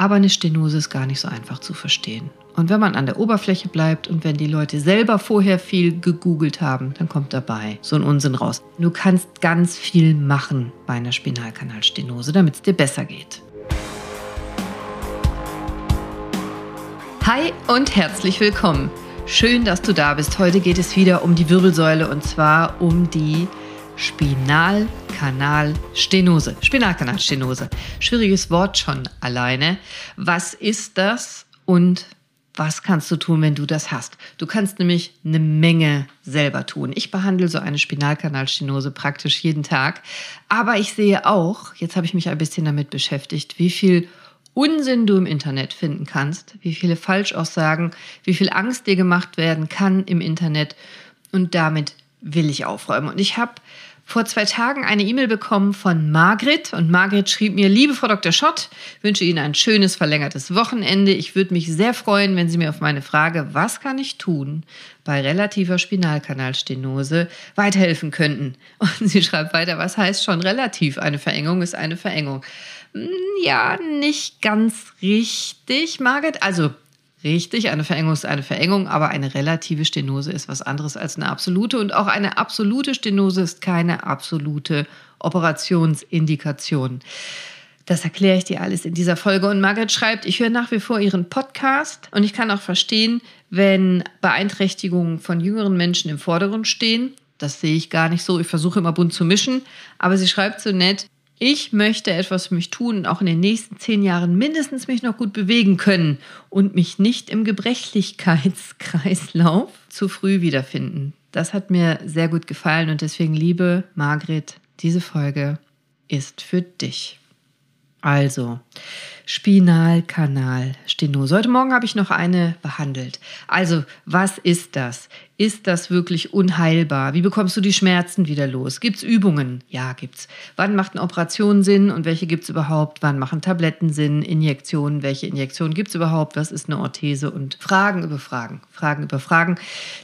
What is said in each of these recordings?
Aber eine Stenose ist gar nicht so einfach zu verstehen. Und wenn man an der Oberfläche bleibt und wenn die Leute selber vorher viel gegoogelt haben, dann kommt dabei so ein Unsinn raus. Du kannst ganz viel machen bei einer Spinalkanalstenose, damit es dir besser geht. Hi und herzlich willkommen. Schön, dass du da bist. Heute geht es wieder um die Wirbelsäule und zwar um die Spinalkanalstenose. Spinalkanalstenose. Schwieriges Wort schon alleine. Was ist das und was kannst du tun, wenn du das hast? Du kannst nämlich eine Menge selber tun. Ich behandle so eine Spinalkanalstenose praktisch jeden Tag. Aber ich sehe auch, jetzt habe ich mich ein bisschen damit beschäftigt, wie viel Unsinn du im Internet finden kannst, wie viele Falschaussagen, wie viel Angst dir gemacht werden kann im Internet. Und damit will ich aufräumen. Und ich habe vor zwei Tagen eine E-Mail bekommen von Margret und Margret schrieb mir, liebe Frau Dr. Schott, wünsche Ihnen ein schönes verlängertes Wochenende. Ich würde mich sehr freuen, wenn Sie mir auf meine Frage, was kann ich tun bei relativer Spinalkanalstenose, weiterhelfen könnten. Und sie schreibt weiter, was heißt schon relativ? Eine Verengung ist eine Verengung. Hm, ja, nicht ganz richtig, Margret. Also Richtig, eine Verengung ist eine Verengung, aber eine relative Stenose ist was anderes als eine absolute. Und auch eine absolute Stenose ist keine absolute Operationsindikation. Das erkläre ich dir alles in dieser Folge. Und Margaret schreibt, ich höre nach wie vor ihren Podcast und ich kann auch verstehen, wenn Beeinträchtigungen von jüngeren Menschen im Vordergrund stehen. Das sehe ich gar nicht so. Ich versuche immer bunt zu mischen. Aber sie schreibt so nett, ich möchte etwas für mich tun und auch in den nächsten zehn Jahren mindestens mich noch gut bewegen können und mich nicht im Gebrechlichkeitskreislauf zu früh wiederfinden. Das hat mir sehr gut gefallen und deswegen, liebe Margret, diese Folge ist für dich. Also, Spinalkanalstenose. Heute Morgen habe ich noch eine behandelt. Also, was ist das? Ist das wirklich unheilbar? Wie bekommst du die Schmerzen wieder los? Gibt es Übungen? Ja, gibt's. Wann macht eine Operation Sinn und welche gibt es überhaupt? Wann machen Tabletten Sinn? Injektionen? Welche Injektionen gibt es überhaupt? Was ist eine Orthese? Und Fragen über Fragen, Fragen über Fragen.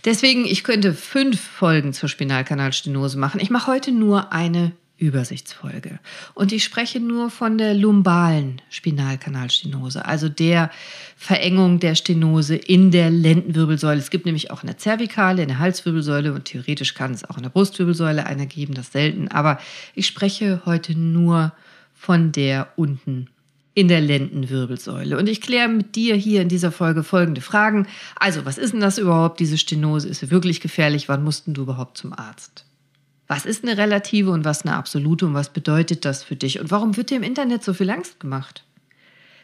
Deswegen, ich könnte fünf Folgen zur Spinalkanalstenose machen. Ich mache heute nur eine Übersichtsfolge. Und ich spreche nur von der lumbalen Spinalkanalstenose, also der Verengung der Stenose in der Lendenwirbelsäule. Es gibt nämlich auch eine Zervikale, eine Halswirbelsäule und theoretisch kann es auch eine Brustwirbelsäule einer geben, das selten. Aber ich spreche heute nur von der unten in der Lendenwirbelsäule. Und ich kläre mit dir hier in dieser Folge folgende Fragen. Also, was ist denn das überhaupt, diese Stenose? Ist sie wirklich gefährlich? Wann mussten du überhaupt zum Arzt? Was ist eine relative und was eine absolute und was bedeutet das für dich? Und warum wird dir im Internet so viel Angst gemacht?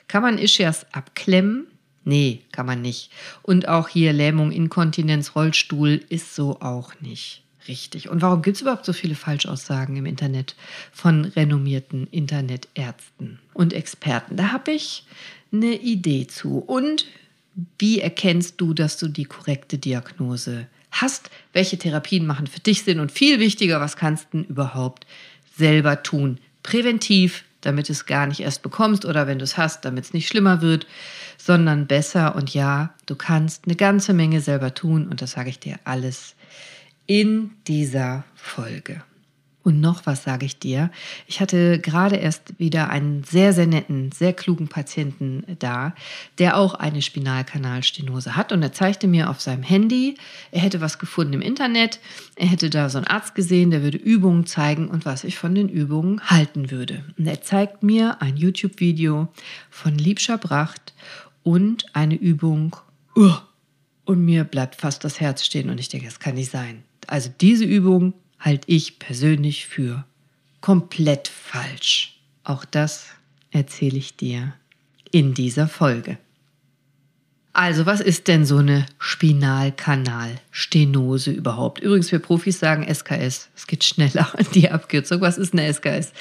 Kann man Ischias abklemmen? Nee, kann man nicht. Und auch hier Lähmung, Inkontinenz, Rollstuhl ist so auch nicht richtig. Und warum gibt es überhaupt so viele Falschaussagen im Internet von renommierten Internetärzten und Experten? Da habe ich eine Idee zu. Und wie erkennst du, dass du die korrekte Diagnose hast, welche Therapien machen für dich Sinn und viel wichtiger, was kannst du überhaupt selber tun? Präventiv, damit es gar nicht erst bekommst oder wenn du es hast, damit es nicht schlimmer wird, sondern besser. Und ja, du kannst eine ganze Menge selber tun und das sage ich dir alles in dieser Folge. Und noch was sage ich dir. Ich hatte gerade erst wieder einen sehr, sehr netten, sehr klugen Patienten da, der auch eine Spinalkanalstenose hat. Und er zeigte mir auf seinem Handy, er hätte was gefunden im Internet. Er hätte da so einen Arzt gesehen, der würde Übungen zeigen und was ich von den Übungen halten würde. Und er zeigt mir ein YouTube-Video von Liebscher Bracht und eine Übung. Uh, und mir bleibt fast das Herz stehen und ich denke, das kann nicht sein. Also diese Übung halte ich persönlich für komplett falsch. Auch das erzähle ich dir in dieser Folge. Also, was ist denn so eine Spinalkanalstenose überhaupt? Übrigens, wir Profis sagen SKS. Es geht schneller, die Abkürzung. Was ist eine SKS?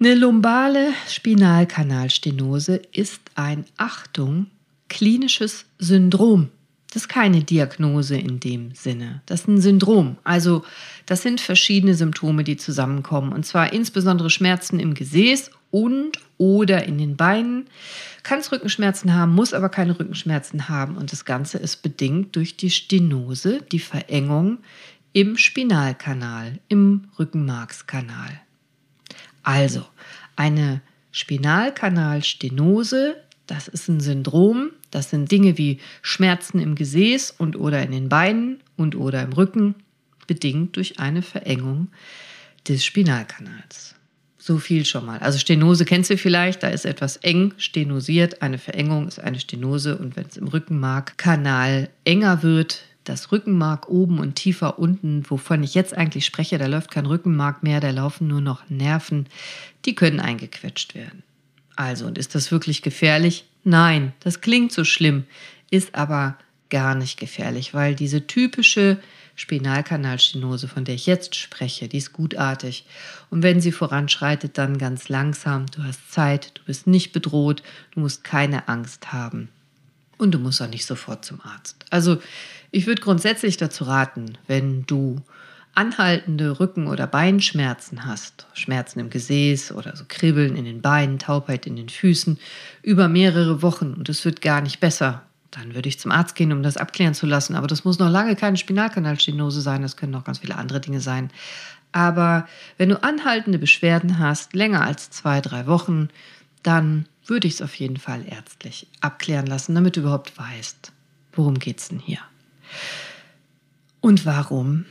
Eine lumbale Spinalkanalstenose ist ein, Achtung, klinisches Syndrom. Das ist keine Diagnose in dem Sinne. Das ist ein Syndrom. Also das sind verschiedene Symptome, die zusammenkommen. Und zwar insbesondere Schmerzen im Gesäß und oder in den Beinen. Kannst Rückenschmerzen haben, muss aber keine Rückenschmerzen haben. Und das Ganze ist bedingt durch die Stenose, die Verengung im Spinalkanal, im Rückenmarkskanal. Also eine Spinalkanalstenose, das ist ein Syndrom, das sind Dinge wie Schmerzen im Gesäß und oder in den Beinen und oder im Rücken, bedingt durch eine Verengung des Spinalkanals. So viel schon mal. Also Stenose kennst du vielleicht, da ist etwas eng stenosiert. Eine Verengung ist eine Stenose und wenn es im Rückenmarkkanal enger wird, das Rückenmark oben und tiefer unten, wovon ich jetzt eigentlich spreche, da läuft kein Rückenmark mehr, da laufen nur noch Nerven, die können eingequetscht werden. Also, und ist das wirklich gefährlich? Nein, das klingt so schlimm, ist aber gar nicht gefährlich, weil diese typische Spinalkanalstenose, von der ich jetzt spreche, die ist gutartig. Und wenn sie voranschreitet, dann ganz langsam. Du hast Zeit, du bist nicht bedroht, du musst keine Angst haben. Und du musst auch nicht sofort zum Arzt. Also ich würde grundsätzlich dazu raten, wenn du anhaltende Rücken- oder Beinschmerzen hast, Schmerzen im Gesäß oder so Kribbeln in den Beinen, Taubheit in den Füßen, über mehrere Wochen und es wird gar nicht besser, dann würde ich zum Arzt gehen, um das abklären zu lassen. Aber das muss noch lange keine Spinalkanalstenose sein, das können noch ganz viele andere Dinge sein. Aber wenn du anhaltende Beschwerden hast, länger als zwei, drei Wochen, dann würde ich es auf jeden Fall ärztlich abklären lassen, damit du überhaupt weißt, worum geht es denn hier. Und warum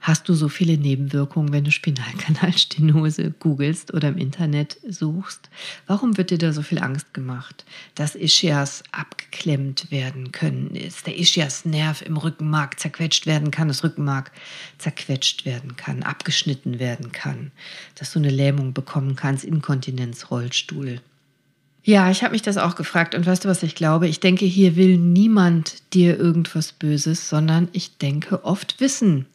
Hast du so viele Nebenwirkungen, wenn du Spinalkanalstenose googelst oder im Internet suchst? Warum wird dir da so viel Angst gemacht, dass Ischias abgeklemmt werden können, dass der Ischias-Nerv im Rückenmark zerquetscht werden kann, das Rückenmark zerquetscht werden kann, abgeschnitten werden kann, dass du eine Lähmung bekommen kannst, Inkontinenz, Rollstuhl? Ja, ich habe mich das auch gefragt und weißt du, was ich glaube? Ich denke, hier will niemand dir irgendwas Böses, sondern ich denke, oft wissen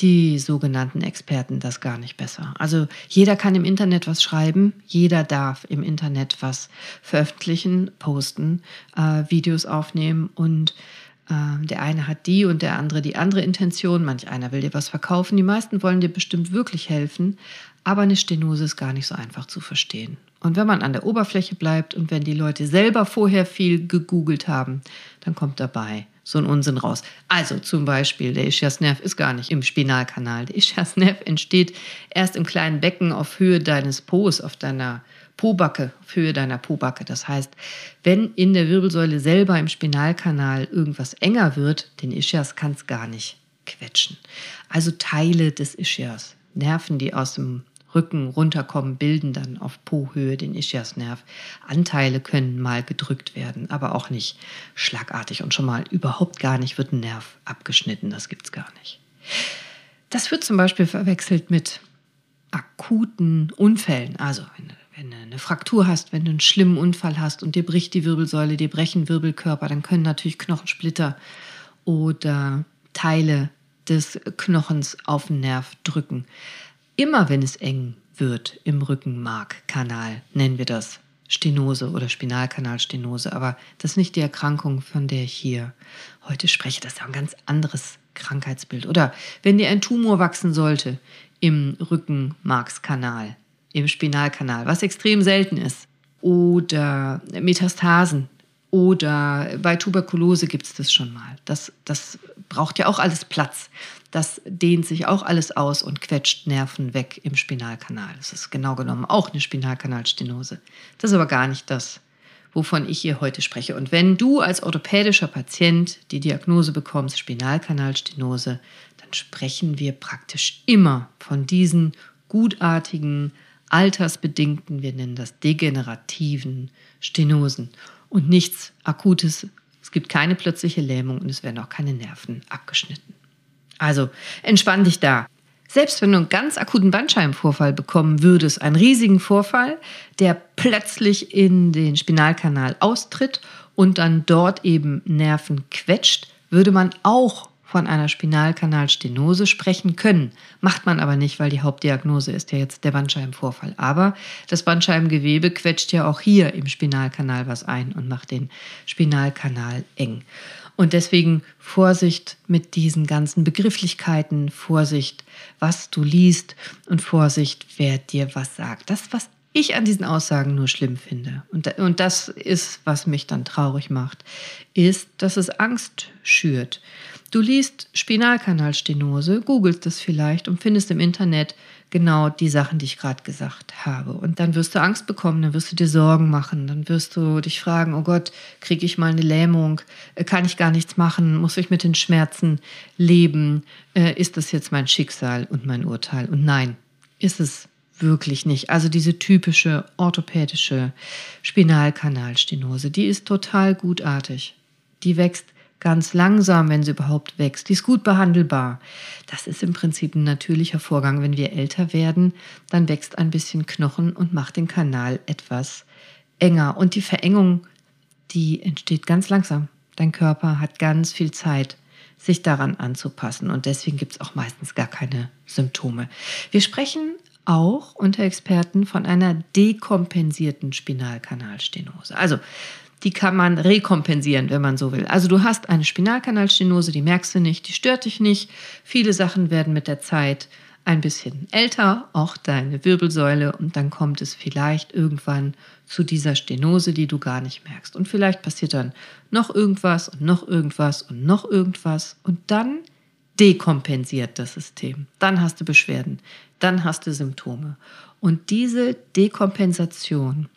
die sogenannten Experten das gar nicht besser. Also jeder kann im Internet was schreiben, jeder darf im Internet was veröffentlichen, posten, äh, Videos aufnehmen und äh, der eine hat die und der andere die andere Intention. Manch einer will dir was verkaufen. Die meisten wollen dir bestimmt wirklich helfen, aber eine Stenose ist gar nicht so einfach zu verstehen. Und wenn man an der Oberfläche bleibt und wenn die Leute selber vorher viel gegoogelt haben, dann kommt dabei so ein Unsinn raus. Also zum Beispiel, der Ischiasnerv ist gar nicht im Spinalkanal. Der Ischiasnerv entsteht erst im kleinen Becken auf Höhe deines Po's, auf deiner Pobacke, auf Höhe deiner Pobacke. Das heißt, wenn in der Wirbelsäule selber im Spinalkanal irgendwas enger wird, den Ischias kann es gar nicht quetschen. Also Teile des Ischias, Nerven, die aus dem Rücken runterkommen, bilden dann auf Po-Höhe den Ischiasnerv. Anteile können mal gedrückt werden, aber auch nicht schlagartig und schon mal überhaupt gar nicht wird ein Nerv abgeschnitten. Das gibt es gar nicht. Das wird zum Beispiel verwechselt mit akuten Unfällen. Also wenn, wenn du eine Fraktur hast, wenn du einen schlimmen Unfall hast und dir bricht die Wirbelsäule, dir brechen Wirbelkörper, dann können natürlich Knochensplitter oder Teile des Knochens auf den Nerv drücken. Immer wenn es eng wird im Rückenmarkkanal, nennen wir das Stenose oder Spinalkanalstenose, aber das ist nicht die Erkrankung, von der ich hier heute spreche. Das ist ein ganz anderes Krankheitsbild. Oder wenn dir ein Tumor wachsen sollte im Rückenmarkskanal, im Spinalkanal, was extrem selten ist, oder Metastasen, oder bei Tuberkulose gibt es das schon mal. Das, das braucht ja auch alles Platz das dehnt sich auch alles aus und quetscht Nerven weg im Spinalkanal. Das ist genau genommen auch eine Spinalkanalstenose. Das ist aber gar nicht das, wovon ich hier heute spreche. Und wenn du als orthopädischer Patient die Diagnose bekommst, Spinalkanalstenose, dann sprechen wir praktisch immer von diesen gutartigen, altersbedingten, wir nennen das degenerativen Stenosen und nichts Akutes. Es gibt keine plötzliche Lähmung und es werden auch keine Nerven abgeschnitten. Also entspann dich da. Selbst wenn du einen ganz akuten Bandscheibenvorfall bekommen würdest, einen riesigen Vorfall, der plötzlich in den Spinalkanal austritt und dann dort eben Nerven quetscht, würde man auch von einer Spinalkanalstenose sprechen können. Macht man aber nicht, weil die Hauptdiagnose ist ja jetzt der Bandscheibenvorfall. Aber das Bandscheibengewebe quetscht ja auch hier im Spinalkanal was ein und macht den Spinalkanal eng. Und deswegen Vorsicht mit diesen ganzen Begrifflichkeiten, Vorsicht, was du liest und Vorsicht, wer dir was sagt. Das, was ich an diesen Aussagen nur schlimm finde, und, und das ist, was mich dann traurig macht, ist, dass es Angst schürt. Du liest Spinalkanalstenose, googelst das vielleicht und findest im Internet genau die Sachen, die ich gerade gesagt habe. Und dann wirst du Angst bekommen, dann wirst du dir Sorgen machen, dann wirst du dich fragen, oh Gott, kriege ich mal eine Lähmung, äh, kann ich gar nichts machen, muss ich mit den Schmerzen leben, äh, ist das jetzt mein Schicksal und mein Urteil? Und nein, ist es wirklich nicht. Also diese typische orthopädische Spinalkanalstenose, die ist total gutartig. Die wächst ganz langsam, wenn sie überhaupt wächst. Die ist gut behandelbar. Das ist im Prinzip ein natürlicher Vorgang. Wenn wir älter werden, dann wächst ein bisschen Knochen und macht den Kanal etwas enger. Und die Verengung, die entsteht ganz langsam. Dein Körper hat ganz viel Zeit, sich daran anzupassen. Und deswegen gibt es auch meistens gar keine Symptome. Wir sprechen auch unter Experten von einer dekompensierten Spinalkanalstenose. Also die kann man rekompensieren, wenn man so will. Also du hast eine Spinalkanalstenose, die merkst du nicht, die stört dich nicht. Viele Sachen werden mit der Zeit ein bisschen älter, auch deine Wirbelsäule, und dann kommt es vielleicht irgendwann zu dieser Stenose, die du gar nicht merkst. Und vielleicht passiert dann noch irgendwas und noch irgendwas und noch irgendwas und dann dekompensiert das System. Dann hast du Beschwerden, dann hast du Symptome. Und diese Dekompensation,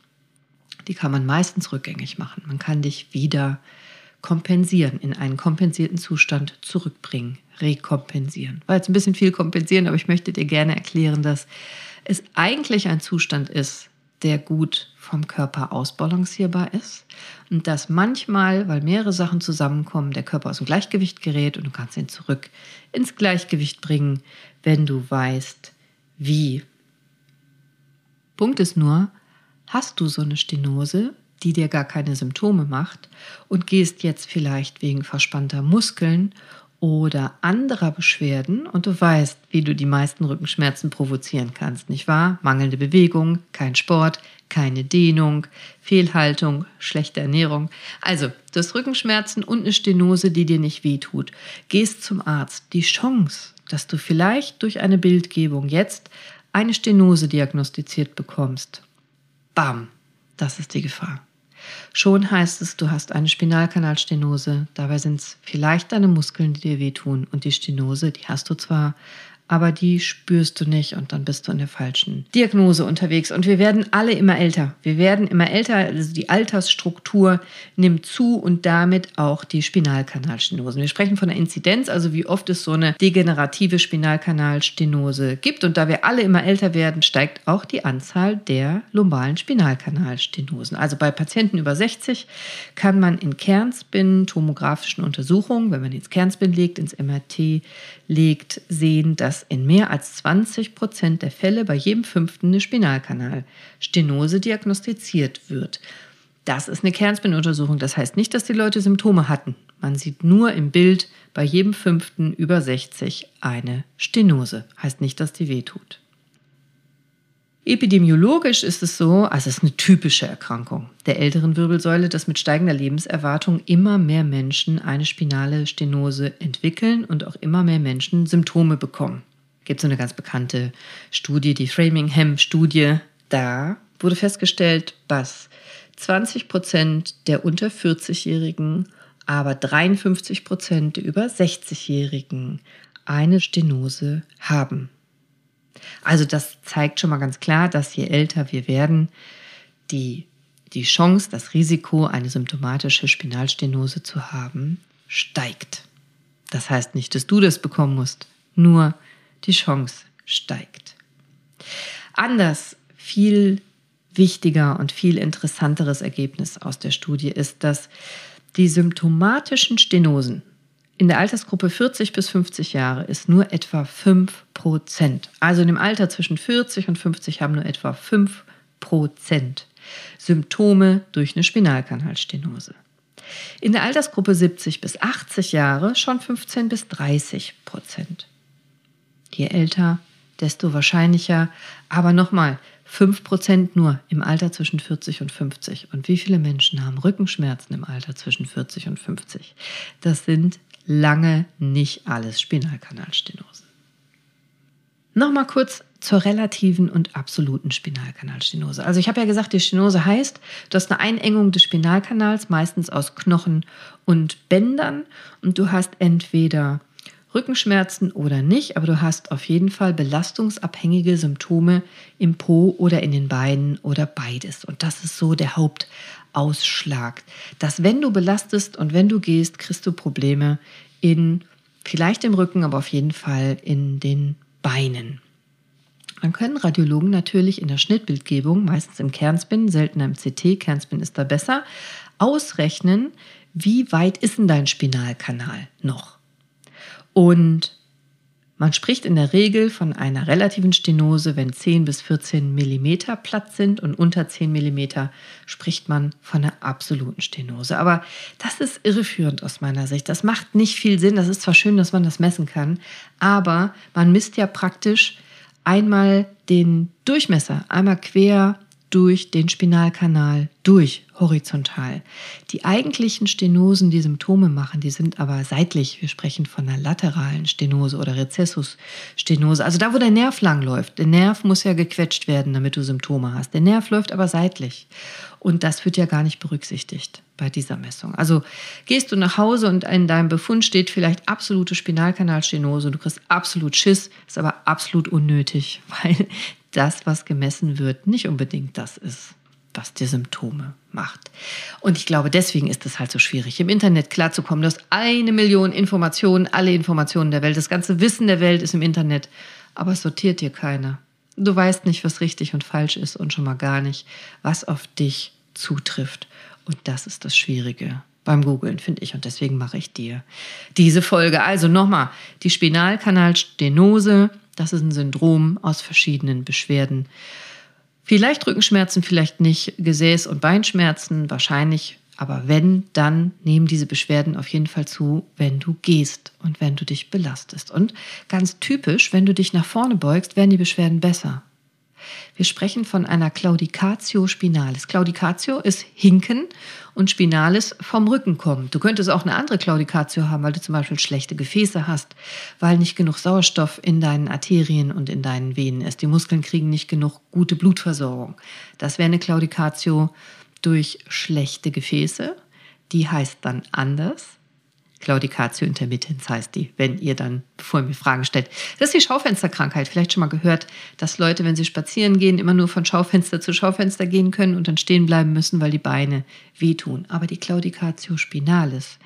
die kann man meistens rückgängig machen. Man kann dich wieder kompensieren, in einen kompensierten Zustand zurückbringen, rekompensieren. War jetzt ein bisschen viel kompensieren, aber ich möchte dir gerne erklären, dass es eigentlich ein Zustand ist, der gut vom Körper ausbalancierbar ist und dass manchmal, weil mehrere Sachen zusammenkommen, der Körper aus dem Gleichgewicht gerät und du kannst ihn zurück ins Gleichgewicht bringen, wenn du weißt, wie. Punkt ist nur, hast du so eine Stenose, die dir gar keine Symptome macht und gehst jetzt vielleicht wegen verspannter Muskeln oder anderer Beschwerden und du weißt, wie du die meisten Rückenschmerzen provozieren kannst, nicht wahr? Mangelnde Bewegung, kein Sport, keine Dehnung, Fehlhaltung, schlechte Ernährung. Also, du hast Rückenschmerzen und eine Stenose, die dir nicht wehtut. Gehst zum Arzt. Die Chance, dass du vielleicht durch eine Bildgebung jetzt eine Stenose diagnostiziert bekommst Bam, das ist die Gefahr. Schon heißt es, du hast eine Spinalkanalstenose. Dabei sind es vielleicht deine Muskeln, die dir wehtun. Und die Stenose, die hast du zwar, aber die spürst du nicht und dann bist du in der falschen Diagnose unterwegs. Und wir werden alle immer älter. Wir werden immer älter, also die Altersstruktur nimmt zu und damit auch die Spinalkanalstenosen. Wir sprechen von der Inzidenz, also wie oft es so eine degenerative Spinalkanalstenose gibt. Und da wir alle immer älter werden, steigt auch die Anzahl der lumbalen Spinalkanalstenosen. Also bei Patienten über 60 kann man in Kernspin tomografischen Untersuchungen, wenn man ins Kernspin legt, ins MRT legt, sehen, dass in mehr als 20 Prozent der Fälle bei jedem fünften eine Spinalkanalstenose diagnostiziert wird. Das ist eine Kernspinuntersuchung. Das heißt nicht, dass die Leute Symptome hatten. Man sieht nur im Bild bei jedem fünften über 60 eine Stenose. Heißt nicht, dass die wehtut. Epidemiologisch ist es so, also es ist eine typische Erkrankung der älteren Wirbelsäule, dass mit steigender Lebenserwartung immer mehr Menschen eine spinale Stenose entwickeln und auch immer mehr Menschen Symptome bekommen. Gibt so eine ganz bekannte Studie, die Framingham-Studie. Da wurde festgestellt, dass 20 Prozent der unter 40-Jährigen, aber 53 Prozent der über 60-Jährigen eine Stenose haben. Also das zeigt schon mal ganz klar, dass je älter wir werden, die, die Chance, das Risiko, eine symptomatische Spinalstenose zu haben, steigt. Das heißt nicht, dass du das bekommen musst, nur die Chance steigt. Anders, viel wichtiger und viel interessanteres Ergebnis aus der Studie ist, dass die symptomatischen Stenosen in der Altersgruppe 40 bis 50 Jahre ist nur etwa 5 Prozent. Also in dem Alter zwischen 40 und 50 haben nur etwa 5 Prozent Symptome durch eine Spinalkanalstenose. In der Altersgruppe 70 bis 80 Jahre schon 15 bis 30 Prozent. Je älter, desto wahrscheinlicher. Aber nochmal, 5% nur im Alter zwischen 40 und 50. Und wie viele Menschen haben Rückenschmerzen im Alter zwischen 40 und 50? Das sind lange nicht alles Spinalkanalstenosen. Nochmal kurz zur relativen und absoluten Spinalkanalstenose. Also ich habe ja gesagt, die Stenose heißt, du hast eine Einengung des Spinalkanals, meistens aus Knochen und Bändern, und du hast entweder Rückenschmerzen oder nicht, aber du hast auf jeden Fall belastungsabhängige Symptome im Po oder in den Beinen oder beides. Und das ist so der Hauptausschlag, dass wenn du belastest und wenn du gehst, kriegst du Probleme in vielleicht im Rücken, aber auf jeden Fall in den Beinen. Dann können Radiologen natürlich in der Schnittbildgebung, meistens im Kernspin, seltener im CT, Kernspin ist da besser, ausrechnen, wie weit ist denn dein Spinalkanal noch? Und man spricht in der Regel von einer relativen Stenose, wenn 10 bis 14 Millimeter Platz sind und unter 10 Millimeter spricht man von einer absoluten Stenose. Aber das ist irreführend aus meiner Sicht. Das macht nicht viel Sinn. Das ist zwar schön, dass man das messen kann, aber man misst ja praktisch einmal den Durchmesser, einmal quer durch den Spinalkanal durch, horizontal. Die eigentlichen Stenosen, die Symptome machen, die sind aber seitlich. Wir sprechen von einer lateralen Stenose oder Rezessusstenose. Also da, wo der Nerv langläuft. Der Nerv muss ja gequetscht werden, damit du Symptome hast. Der Nerv läuft aber seitlich. Und das wird ja gar nicht berücksichtigt bei dieser Messung. Also gehst du nach Hause und in deinem Befund steht vielleicht absolute Spinalkanalstenose, du kriegst absolut Schiss, ist aber absolut unnötig, weil das, was gemessen wird, nicht unbedingt das ist, was die Symptome macht. Und ich glaube, deswegen ist es halt so schwierig, im Internet klarzukommen. Du hast eine Million Informationen, alle Informationen der Welt, das ganze Wissen der Welt ist im Internet, aber es sortiert dir keiner. Du weißt nicht, was richtig und falsch ist und schon mal gar nicht, was auf dich zutrifft. Und das ist das Schwierige beim Googlen, finde ich. Und deswegen mache ich dir diese Folge. Also nochmal, die Spinalkanalstenose das ist ein Syndrom aus verschiedenen Beschwerden. Vielleicht Rückenschmerzen, vielleicht nicht Gesäß- und Beinschmerzen, wahrscheinlich. Aber wenn, dann nehmen diese Beschwerden auf jeden Fall zu, wenn du gehst und wenn du dich belastest. Und ganz typisch, wenn du dich nach vorne beugst, werden die Beschwerden besser. Wir sprechen von einer Claudicatio spinalis. Claudicatio ist Hinken und Spinalis vom Rücken kommen. Du könntest auch eine andere Claudicatio haben, weil du zum Beispiel schlechte Gefäße hast, weil nicht genug Sauerstoff in deinen Arterien und in deinen Venen ist. Die Muskeln kriegen nicht genug gute Blutversorgung. Das wäre eine Claudicatio durch schlechte Gefäße. Die heißt dann anders. Claudicatio intermittens heißt die, wenn ihr dann, bevor ihr mir Fragen stellt. Das ist die Schaufensterkrankheit. Vielleicht schon mal gehört, dass Leute, wenn sie spazieren gehen, immer nur von Schaufenster zu Schaufenster gehen können und dann stehen bleiben müssen, weil die Beine wehtun. Aber die Claudicatio spinalis,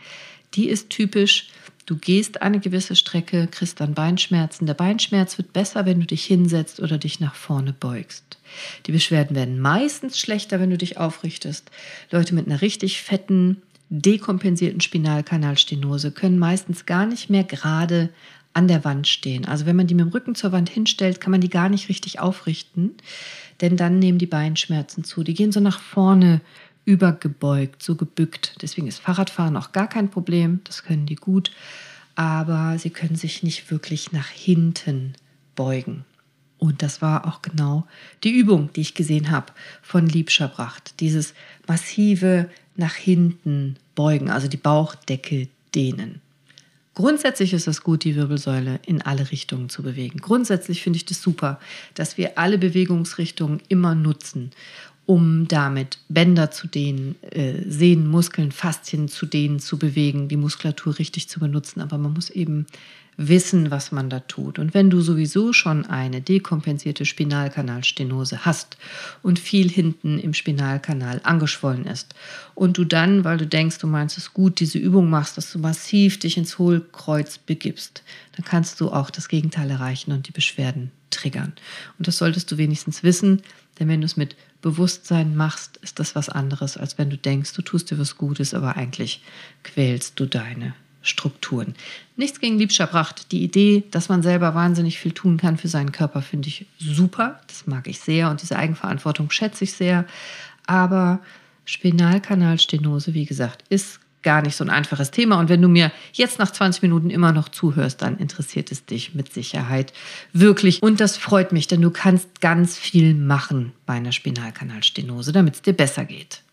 die ist typisch. Du gehst eine gewisse Strecke, kriegst dann Beinschmerzen. Der Beinschmerz wird besser, wenn du dich hinsetzt oder dich nach vorne beugst. Die Beschwerden werden meistens schlechter, wenn du dich aufrichtest. Leute mit einer richtig fetten dekompensierten Spinalkanalstenose können meistens gar nicht mehr gerade an der Wand stehen. Also wenn man die mit dem Rücken zur Wand hinstellt, kann man die gar nicht richtig aufrichten, denn dann nehmen die Beinschmerzen zu. Die gehen so nach vorne übergebeugt, so gebückt. Deswegen ist Fahrradfahren auch gar kein Problem, das können die gut, aber sie können sich nicht wirklich nach hinten beugen. Und das war auch genau die Übung, die ich gesehen habe von Liebscherbracht. Dieses massive nach hinten beugen, also die Bauchdecke dehnen. Grundsätzlich ist es gut, die Wirbelsäule in alle Richtungen zu bewegen. Grundsätzlich finde ich das super, dass wir alle Bewegungsrichtungen immer nutzen, um damit Bänder zu dehnen, äh, Sehnen, Muskeln, Faszien zu dehnen, zu bewegen, die Muskulatur richtig zu benutzen. Aber man muss eben wissen, was man da tut. Und wenn du sowieso schon eine dekompensierte Spinalkanalstenose hast und viel hinten im Spinalkanal angeschwollen ist und du dann, weil du denkst, du meinst es gut, diese Übung machst, dass du massiv dich ins Hohlkreuz begibst, dann kannst du auch das Gegenteil erreichen und die Beschwerden triggern. Und das solltest du wenigstens wissen, denn wenn du es mit Bewusstsein machst, ist das was anderes, als wenn du denkst, du tust dir was Gutes, aber eigentlich quälst du deine Strukturen. Nichts gegen Liebscherbracht. Die Idee, dass man selber wahnsinnig viel tun kann für seinen Körper, finde ich super. Das mag ich sehr und diese Eigenverantwortung schätze ich sehr. Aber Spinalkanalstenose, wie gesagt, ist gar nicht so ein einfaches Thema. Und wenn du mir jetzt nach 20 Minuten immer noch zuhörst, dann interessiert es dich mit Sicherheit wirklich. Und das freut mich, denn du kannst ganz viel machen bei einer Spinalkanalstenose, damit es dir besser geht.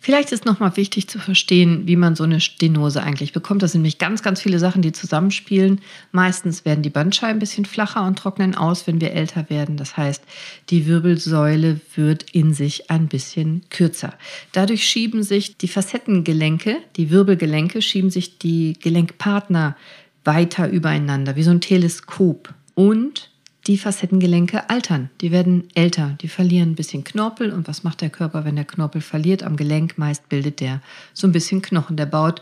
Vielleicht ist nochmal wichtig zu verstehen, wie man so eine Stenose eigentlich bekommt. Das sind nämlich ganz, ganz viele Sachen, die zusammenspielen. Meistens werden die Bandscheiben ein bisschen flacher und trocknen aus, wenn wir älter werden. Das heißt, die Wirbelsäule wird in sich ein bisschen kürzer. Dadurch schieben sich die Facettengelenke, die Wirbelgelenke, schieben sich die Gelenkpartner weiter übereinander, wie so ein Teleskop. Und die Facettengelenke altern, die werden älter, die verlieren ein bisschen Knorpel. Und was macht der Körper, wenn der Knorpel verliert? Am Gelenk meist bildet der so ein bisschen Knochen, der baut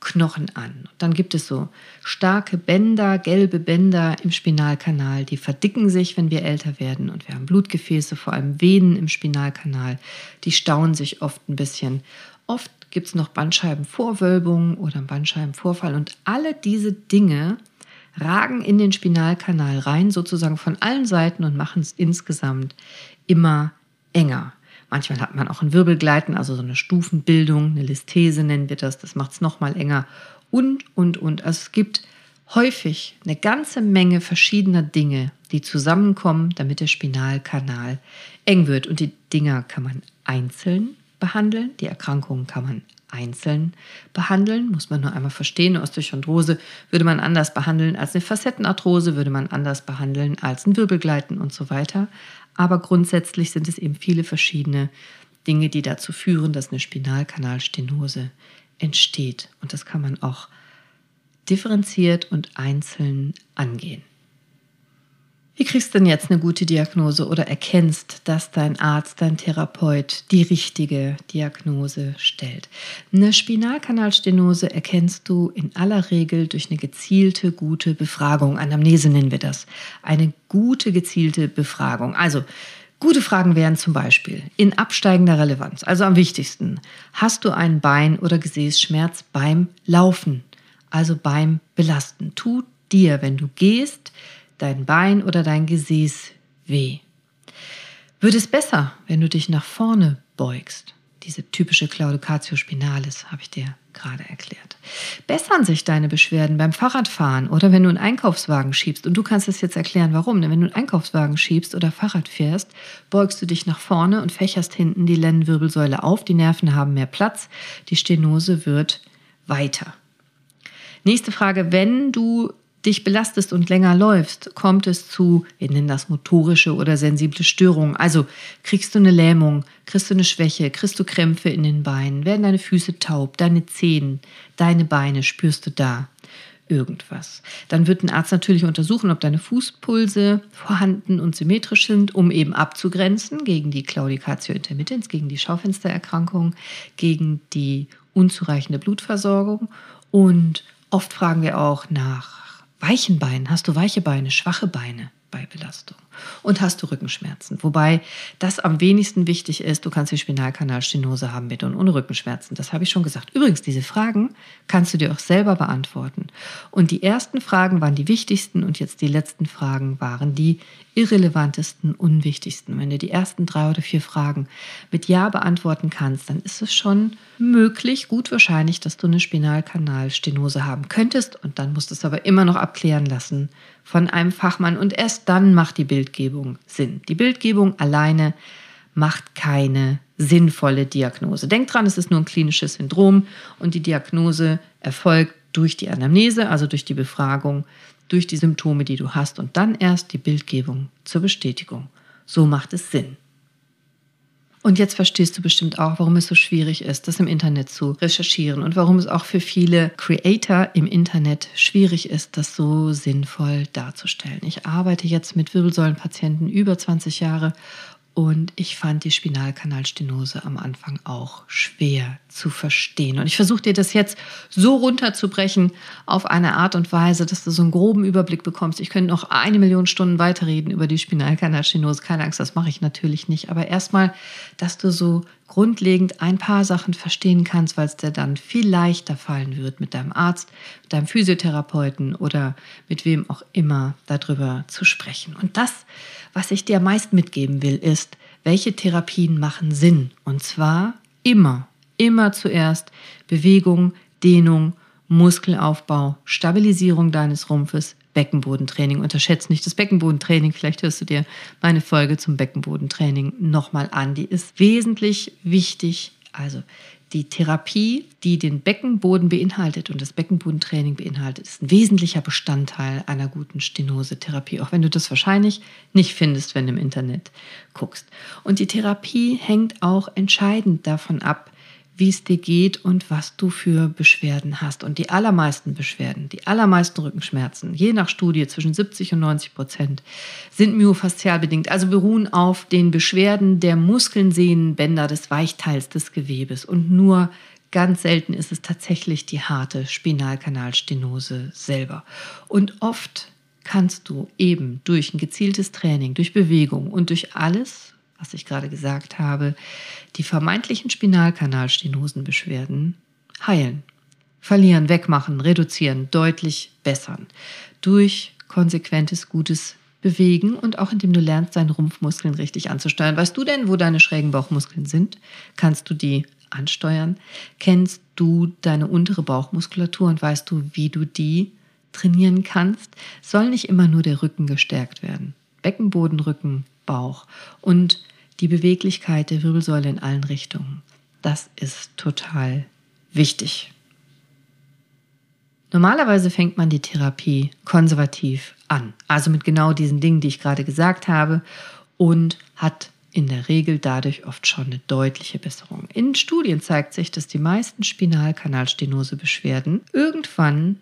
Knochen an. Dann gibt es so starke Bänder, gelbe Bänder im Spinalkanal, die verdicken sich, wenn wir älter werden. Und wir haben Blutgefäße, vor allem Venen im Spinalkanal, die stauen sich oft ein bisschen. Oft gibt es noch Bandscheibenvorwölbungen oder Bandscheibenvorfall. Und alle diese Dinge ragen in den Spinalkanal rein, sozusagen von allen Seiten und machen es insgesamt immer enger. Manchmal hat man auch ein Wirbelgleiten, also so eine Stufenbildung, eine Listhese nennen wir das, das macht es nochmal enger und, und, und. Also es gibt häufig eine ganze Menge verschiedener Dinge, die zusammenkommen, damit der Spinalkanal eng wird. Und die Dinger kann man einzeln behandeln, die Erkrankungen kann man einzeln behandeln, muss man nur einmal verstehen. Osteochondrose würde man anders behandeln als eine Facettenarthrose, würde man anders behandeln als ein Wirbelgleiten und so weiter. Aber grundsätzlich sind es eben viele verschiedene Dinge, die dazu führen, dass eine Spinalkanalstenose entsteht. Und das kann man auch differenziert und einzeln angehen. Wie kriegst du denn jetzt eine gute Diagnose oder erkennst, dass dein Arzt, dein Therapeut die richtige Diagnose stellt? Eine Spinalkanalstenose erkennst du in aller Regel durch eine gezielte, gute Befragung. Anamnese nennen wir das. Eine gute, gezielte Befragung. Also, Gute Fragen wären zum Beispiel in absteigender Relevanz, also am wichtigsten, hast du einen Bein- oder Gesäßschmerz beim Laufen, also beim Belasten? Tut dir, wenn du gehst, dein Bein oder dein Gesäß weh. Wird es besser, wenn du dich nach vorne beugst? Diese typische Claudicatio spinalis habe ich dir gerade erklärt. Bessern sich deine Beschwerden beim Fahrradfahren oder wenn du einen Einkaufswagen schiebst? Und du kannst es jetzt erklären, warum. Denn wenn du einen Einkaufswagen schiebst oder Fahrrad fährst, beugst du dich nach vorne und fächerst hinten die Lendenwirbelsäule auf. Die Nerven haben mehr Platz. Die Stenose wird weiter. Nächste Frage, wenn du dich belastest und länger läufst, kommt es zu, wir nennen das motorische oder sensible Störungen. Also kriegst du eine Lähmung, kriegst du eine Schwäche, kriegst du Krämpfe in den Beinen, werden deine Füße taub, deine Zehen, deine Beine spürst du da irgendwas. Dann wird ein Arzt natürlich untersuchen, ob deine Fußpulse vorhanden und symmetrisch sind, um eben abzugrenzen gegen die Claudicatio intermittens, gegen die Schaufenstererkrankung, gegen die unzureichende Blutversorgung. Und oft fragen wir auch nach weichen Beinen, hast du weiche Beine, schwache Beine bei Belastung und hast du Rückenschmerzen. Wobei das am wenigsten wichtig ist, du kannst die Spinalkanalstenose haben mit und ohne Rückenschmerzen. Das habe ich schon gesagt. Übrigens, diese Fragen kannst du dir auch selber beantworten. Und die ersten Fragen waren die wichtigsten und jetzt die letzten Fragen waren die irrelevantesten, unwichtigsten. Wenn du die ersten drei oder vier Fragen mit Ja beantworten kannst, dann ist es schon möglich, gut wahrscheinlich, dass du eine Spinalkanalstenose haben könntest und dann musst du es aber immer noch abklären lassen von einem Fachmann und erst dann macht die Bildgebung Sinn. Die Bildgebung alleine macht keine sinnvolle Diagnose. Denk dran, es ist nur ein klinisches Syndrom und die Diagnose erfolgt durch die Anamnese, also durch die Befragung, durch die Symptome, die du hast und dann erst die Bildgebung zur Bestätigung. So macht es Sinn. Und jetzt verstehst du bestimmt auch, warum es so schwierig ist, das im Internet zu recherchieren und warum es auch für viele Creator im Internet schwierig ist, das so sinnvoll darzustellen. Ich arbeite jetzt mit Wirbelsäulenpatienten über 20 Jahre und ich fand die Spinalkanalstenose am Anfang auch schwer zu verstehen. Und ich versuche dir das jetzt so runterzubrechen auf eine Art und Weise, dass du so einen groben Überblick bekommst. Ich könnte noch eine Million Stunden weiterreden über die Spinalkanalstenose. Keine Angst, das mache ich natürlich nicht. Aber erstmal, dass du so grundlegend ein paar Sachen verstehen kannst, weil es dir dann viel leichter fallen wird, mit deinem Arzt, mit deinem Physiotherapeuten oder mit wem auch immer darüber zu sprechen. Und das was ich dir meist mitgeben will, ist, welche Therapien machen Sinn. Und zwar immer, immer zuerst Bewegung, Dehnung, Muskelaufbau, Stabilisierung deines Rumpfes, Beckenbodentraining. Unterschätzt nicht das Beckenbodentraining. Vielleicht hörst du dir meine Folge zum Beckenbodentraining nochmal an. Die ist wesentlich wichtig. Also die Therapie, die den Beckenboden beinhaltet und das Beckenbodentraining beinhaltet, ist ein wesentlicher Bestandteil einer guten Stenosetherapie, auch wenn du das wahrscheinlich nicht findest, wenn du im Internet guckst. Und die Therapie hängt auch entscheidend davon ab, wie es dir geht und was du für Beschwerden hast. Und die allermeisten Beschwerden, die allermeisten Rückenschmerzen, je nach Studie zwischen 70 und 90 Prozent, sind myofaszial bedingt, also beruhen auf den Beschwerden der Muskeln, Sehnen, Bänder, des Weichteils des Gewebes. Und nur ganz selten ist es tatsächlich die harte Spinalkanalstenose selber. Und oft kannst du eben durch ein gezieltes Training, durch Bewegung und durch alles, was ich gerade gesagt habe, die vermeintlichen Spinalkanalstenosenbeschwerden heilen, verlieren, wegmachen, reduzieren, deutlich bessern. Durch konsequentes, gutes Bewegen und auch indem du lernst, deine Rumpfmuskeln richtig anzusteuern. Weißt du denn, wo deine schrägen Bauchmuskeln sind? Kannst du die ansteuern? Kennst du deine untere Bauchmuskulatur und weißt du, wie du die trainieren kannst? Soll nicht immer nur der Rücken gestärkt werden. Beckenboden, Rücken, Bauch und die Beweglichkeit der Wirbelsäule in allen Richtungen. Das ist total wichtig. Normalerweise fängt man die Therapie konservativ an, also mit genau diesen Dingen, die ich gerade gesagt habe, und hat in der Regel dadurch oft schon eine deutliche Besserung. In Studien zeigt sich, dass die meisten Spinalkanalstenose-Beschwerden irgendwann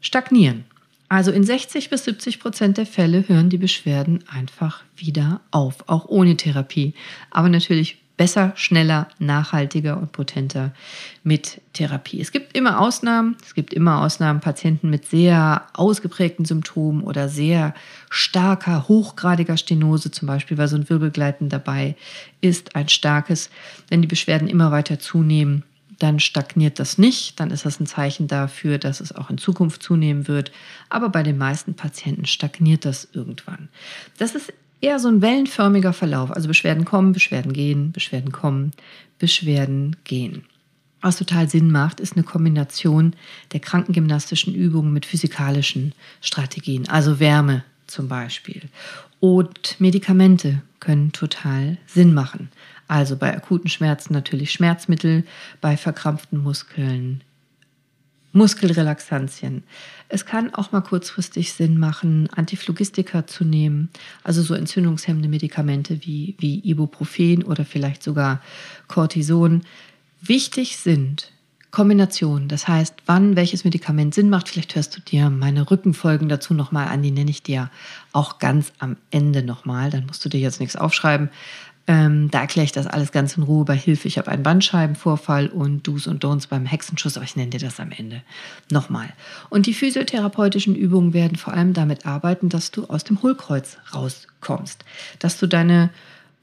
stagnieren. Also in 60 bis 70 Prozent der Fälle hören die Beschwerden einfach wieder auf, auch ohne Therapie. Aber natürlich besser, schneller, nachhaltiger und potenter mit Therapie. Es gibt immer Ausnahmen. Es gibt immer Ausnahmen. Patienten mit sehr ausgeprägten Symptomen oder sehr starker, hochgradiger Stenose zum Beispiel, weil so ein Wirbelgleiten dabei ist, ein starkes. Wenn die Beschwerden immer weiter zunehmen, dann stagniert das nicht. Dann ist das ein Zeichen dafür, dass es auch in Zukunft zunehmen wird. Aber bei den meisten Patienten stagniert das irgendwann. Das ist eher so ein wellenförmiger Verlauf. Also Beschwerden kommen, Beschwerden gehen, Beschwerden kommen, Beschwerden gehen. Was total Sinn macht, ist eine Kombination der krankengymnastischen Übungen mit physikalischen Strategien, also Wärme zum Beispiel. Und Medikamente können total Sinn machen. Also bei akuten Schmerzen natürlich Schmerzmittel, bei verkrampften Muskeln Muskelrelaxantien. Es kann auch mal kurzfristig Sinn machen, Antiphlogistika zu nehmen, also so entzündungshemmende Medikamente wie, wie Ibuprofen oder vielleicht sogar Cortison. Wichtig sind Kombinationen, das heißt, wann welches Medikament Sinn macht. Vielleicht hörst du dir meine Rückenfolgen dazu nochmal an, die nenne ich dir auch ganz am Ende nochmal. Dann musst du dir jetzt nichts aufschreiben. Ähm, da erkläre ich das alles ganz in Ruhe bei Hilfe. Ich habe einen Bandscheibenvorfall und Do's und Don'ts beim Hexenschuss, aber ich nenne dir das am Ende nochmal. Und die physiotherapeutischen Übungen werden vor allem damit arbeiten, dass du aus dem Hohlkreuz rauskommst, dass du deine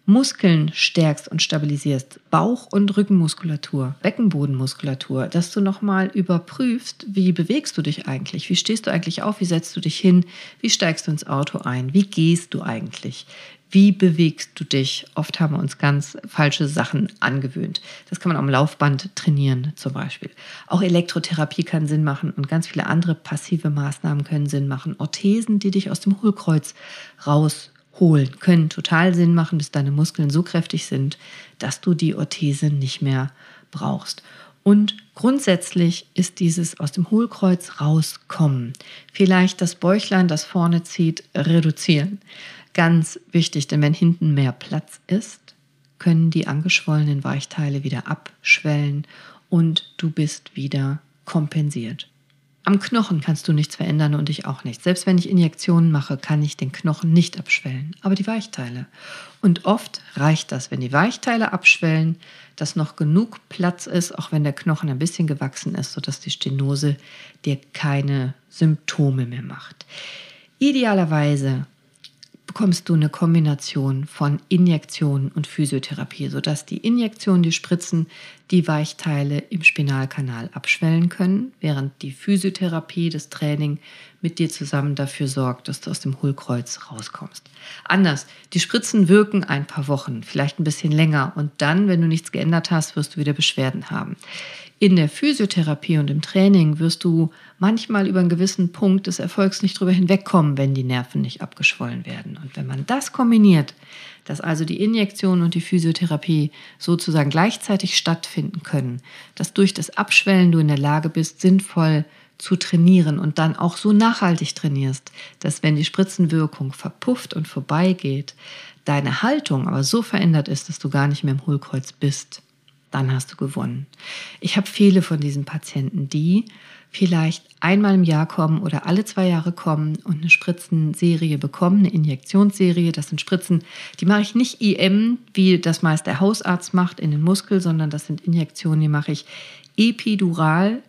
Muskeln stärkst und stabilisierst, Bauch- und Rückenmuskulatur, Beckenbodenmuskulatur, dass du nochmal überprüfst, wie bewegst du dich eigentlich, wie stehst du eigentlich auf, wie setzt du dich hin, wie steigst du ins Auto ein, wie gehst du eigentlich, wie bewegst du dich? Oft haben wir uns ganz falsche Sachen angewöhnt. Das kann man am Laufband trainieren zum Beispiel. Auch Elektrotherapie kann Sinn machen und ganz viele andere passive Maßnahmen können Sinn machen. Orthesen, die dich aus dem Hohlkreuz rausholen, können total Sinn machen, bis deine Muskeln so kräftig sind, dass du die Orthese nicht mehr brauchst. Und grundsätzlich ist dieses aus dem Hohlkreuz rauskommen, vielleicht das Bäuchlein, das vorne zieht, reduzieren. Ganz wichtig, denn wenn hinten mehr Platz ist, können die angeschwollenen Weichteile wieder abschwellen und du bist wieder kompensiert. Am Knochen kannst du nichts verändern und ich auch nicht. Selbst wenn ich Injektionen mache, kann ich den Knochen nicht abschwellen, aber die Weichteile. Und oft reicht das, wenn die Weichteile abschwellen, dass noch genug Platz ist, auch wenn der Knochen ein bisschen gewachsen ist, sodass die Stenose dir keine Symptome mehr macht. Idealerweise bekommst du eine Kombination von Injektionen und Physiotherapie, sodass die Injektionen, die Spritzen, die Weichteile im Spinalkanal abschwellen können, während die Physiotherapie, das Training mit dir zusammen dafür sorgt, dass du aus dem Hohlkreuz rauskommst. Anders, die Spritzen wirken ein paar Wochen, vielleicht ein bisschen länger und dann, wenn du nichts geändert hast, wirst du wieder Beschwerden haben. In der Physiotherapie und im Training wirst du manchmal über einen gewissen Punkt des Erfolgs nicht drüber hinwegkommen, wenn die Nerven nicht abgeschwollen werden. Und wenn man das kombiniert, dass also die Injektion und die Physiotherapie sozusagen gleichzeitig stattfinden können, dass durch das Abschwellen du in der Lage bist, sinnvoll zu trainieren und dann auch so nachhaltig trainierst, dass wenn die Spritzenwirkung verpufft und vorbeigeht, deine Haltung aber so verändert ist, dass du gar nicht mehr im Hohlkreuz bist dann hast du gewonnen. Ich habe viele von diesen Patienten, die vielleicht einmal im Jahr kommen oder alle zwei Jahre kommen und eine Spritzenserie bekommen, eine Injektionsserie. Das sind Spritzen, die mache ich nicht IM, wie das meist der Hausarzt macht in den Muskel, sondern das sind Injektionen, die mache ich epidural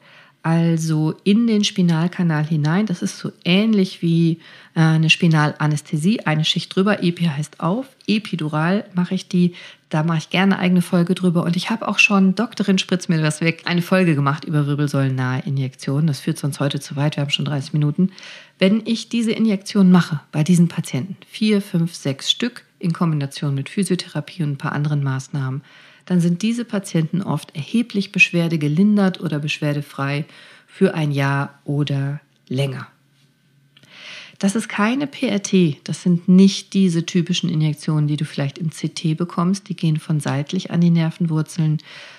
also in den Spinalkanal hinein. Das ist so ähnlich wie äh, eine Spinalanästhesie, eine Schicht drüber. Epi heißt auf. Epidural mache ich die. Da mache ich gerne eine eigene Folge drüber. Und ich habe auch schon, Doktorin spritzt mir das weg, eine Folge gemacht über wirbelsäulennahe Injektionen. Das führt sonst heute zu weit. Wir haben schon 30 Minuten. Wenn ich diese Injektion mache bei diesen Patienten, vier, fünf, sechs Stück in Kombination mit Physiotherapie und ein paar anderen Maßnahmen, dann sind diese Patienten oft erheblich beschwerdegelindert oder beschwerdefrei für ein Jahr oder länger. Das ist keine PRT, das sind nicht diese typischen Injektionen, die du vielleicht im CT bekommst, die gehen von seitlich an die Nervenwurzeln,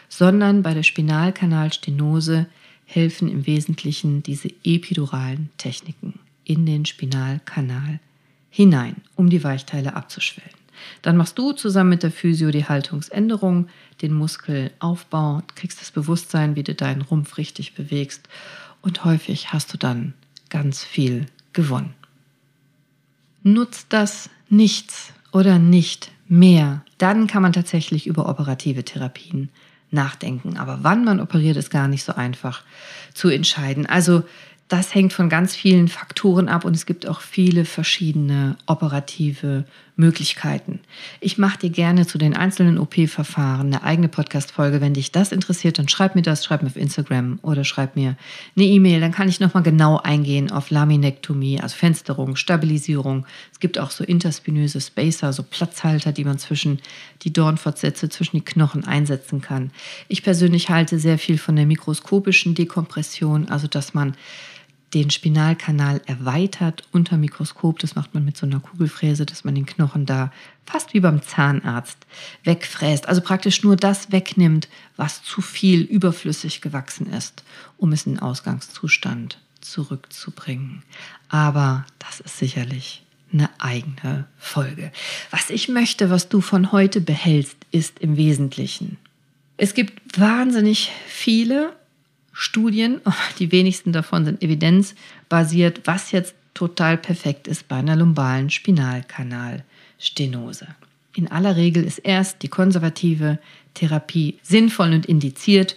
sondern bei der Spinalkanalstenose helfen im Wesentlichen diese epiduralen Techniken in den Spinalkanal hinein, um die Weichteile abzuschwellen. Dann machst du zusammen mit der Physio die Haltungsänderung, den Muskelaufbau, kriegst das Bewusstsein, wie du deinen Rumpf richtig bewegst und häufig hast du dann ganz viel gewonnen. Nutzt das nichts oder nicht mehr, dann kann man tatsächlich über operative Therapien nachdenken. Aber wann man operiert, ist gar nicht so einfach zu entscheiden. Also das hängt von ganz vielen Faktoren ab und es gibt auch viele verschiedene operative Möglichkeiten. Ich mache dir gerne zu den einzelnen OP-Verfahren eine eigene Podcast-Folge. Wenn dich das interessiert, dann schreib mir das, schreib mir auf Instagram oder schreib mir eine E-Mail. Dann kann ich nochmal genau eingehen auf Laminektomie, also Fensterung, Stabilisierung. Es gibt auch so interspinöse Spacer, so Platzhalter, die man zwischen die Dornfortsätze, zwischen die Knochen einsetzen kann. Ich persönlich halte sehr viel von der mikroskopischen Dekompression, also dass man den Spinalkanal erweitert unter Mikroskop. Das macht man mit so einer Kugelfräse, dass man den Knochen da fast wie beim Zahnarzt wegfräst. Also praktisch nur das wegnimmt, was zu viel überflüssig gewachsen ist, um es in den Ausgangszustand zurückzubringen. Aber das ist sicherlich eine eigene Folge. Was ich möchte, was du von heute behältst, ist im Wesentlichen. Es gibt wahnsinnig viele Studien, die wenigsten davon sind evidenzbasiert, was jetzt total perfekt ist bei einer lumbalen Spinalkanalstenose. In aller Regel ist erst die konservative Therapie sinnvoll und indiziert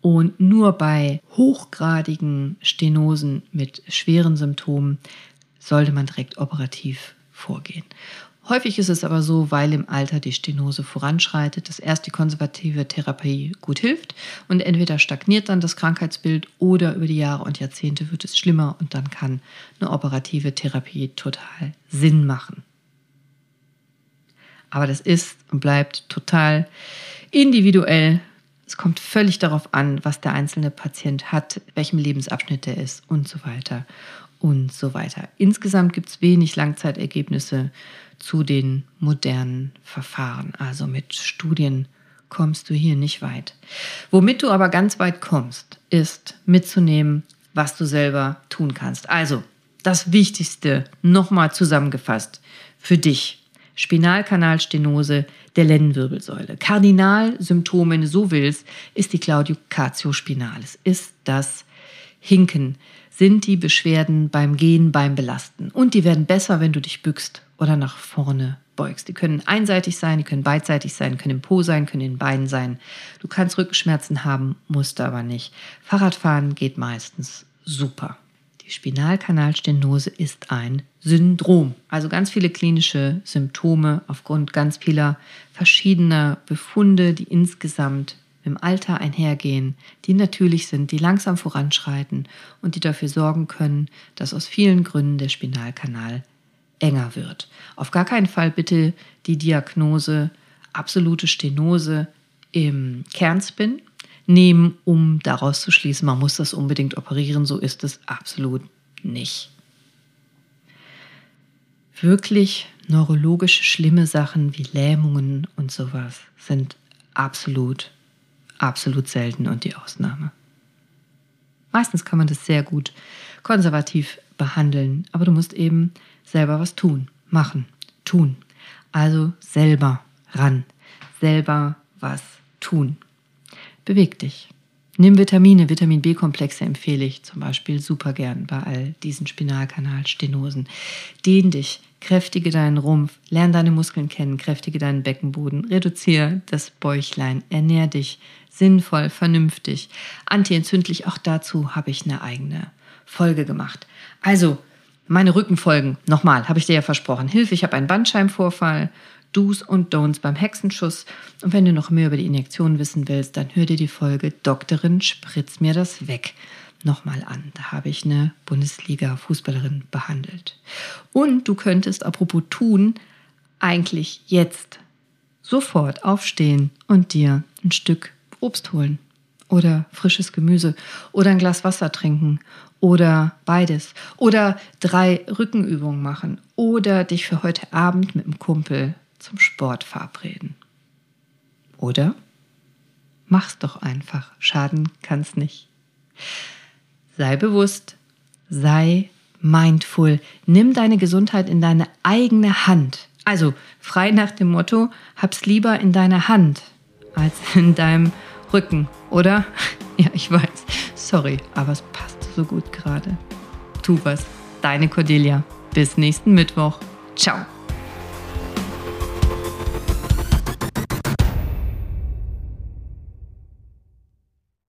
und nur bei hochgradigen Stenosen mit schweren Symptomen sollte man direkt operativ vorgehen. Häufig ist es aber so, weil im Alter die Stenose voranschreitet, dass erst die konservative Therapie gut hilft und entweder stagniert dann das Krankheitsbild oder über die Jahre und Jahrzehnte wird es schlimmer und dann kann eine operative Therapie total Sinn machen. Aber das ist und bleibt total individuell. Es kommt völlig darauf an, was der einzelne Patient hat, welchem Lebensabschnitt er ist und so weiter und so weiter. Insgesamt gibt es wenig Langzeitergebnisse zu den modernen Verfahren. Also mit Studien kommst du hier nicht weit. Womit du aber ganz weit kommst, ist mitzunehmen, was du selber tun kannst. Also das Wichtigste nochmal zusammengefasst für dich. Spinalkanalstenose der Lendenwirbelsäule. Kardinalsymptom, wenn du so willst, ist die Claudiocatio spinalis, ist das Hinken, sind die Beschwerden beim Gehen, beim Belasten. Und die werden besser, wenn du dich bückst oder nach vorne beugst. Die können einseitig sein, die können beidseitig sein, können im Po sein, können in den Beinen sein. Du kannst Rückenschmerzen haben, musst aber nicht. Fahrradfahren geht meistens super. Die Spinalkanalstenose ist ein Syndrom, also ganz viele klinische Symptome aufgrund ganz vieler verschiedener Befunde, die insgesamt im Alter einhergehen, die natürlich sind, die langsam voranschreiten und die dafür sorgen können, dass aus vielen Gründen der Spinalkanal enger wird. Auf gar keinen Fall bitte die Diagnose absolute Stenose im Kernspin nehmen, um daraus zu schließen, man muss das unbedingt operieren. So ist es absolut nicht. Wirklich neurologisch schlimme Sachen wie Lähmungen und sowas sind absolut, absolut selten und die Ausnahme. Meistens kann man das sehr gut konservativ behandeln, aber du musst eben selber was tun, machen, tun. Also selber ran, selber was tun. beweg dich. Nimm Vitamine, Vitamin B-Komplexe empfehle ich zum Beispiel super gern bei all diesen Spinalkanalstenosen. Dehn dich, kräftige deinen Rumpf, lerne deine Muskeln kennen, kräftige deinen Beckenboden, reduziere das Bäuchlein, ernähr dich sinnvoll, vernünftig, antientzündlich. Auch dazu habe ich eine eigene Folge gemacht. Also, meine Rückenfolgen, nochmal, habe ich dir ja versprochen. Hilfe, ich habe einen Bandscheibenvorfall Do's und Don'ts beim Hexenschuss. Und wenn du noch mehr über die Injektion wissen willst, dann hör dir die Folge Doktorin, spritz mir das weg nochmal an. Da habe ich eine Bundesliga-Fußballerin behandelt. Und du könntest, apropos tun, eigentlich jetzt sofort aufstehen und dir ein Stück Obst holen oder frisches Gemüse oder ein Glas Wasser trinken oder beides oder drei Rückenübungen machen oder dich für heute Abend mit einem Kumpel zum Sport verabreden. Oder? Mach's doch einfach. Schaden kann's nicht. Sei bewusst, sei mindful. Nimm deine Gesundheit in deine eigene Hand. Also frei nach dem Motto, hab's lieber in deiner Hand als in deinem Rücken, oder? Ja, ich weiß. Sorry, aber es passt so gut gerade. Tu was. Deine Cordelia. Bis nächsten Mittwoch. Ciao.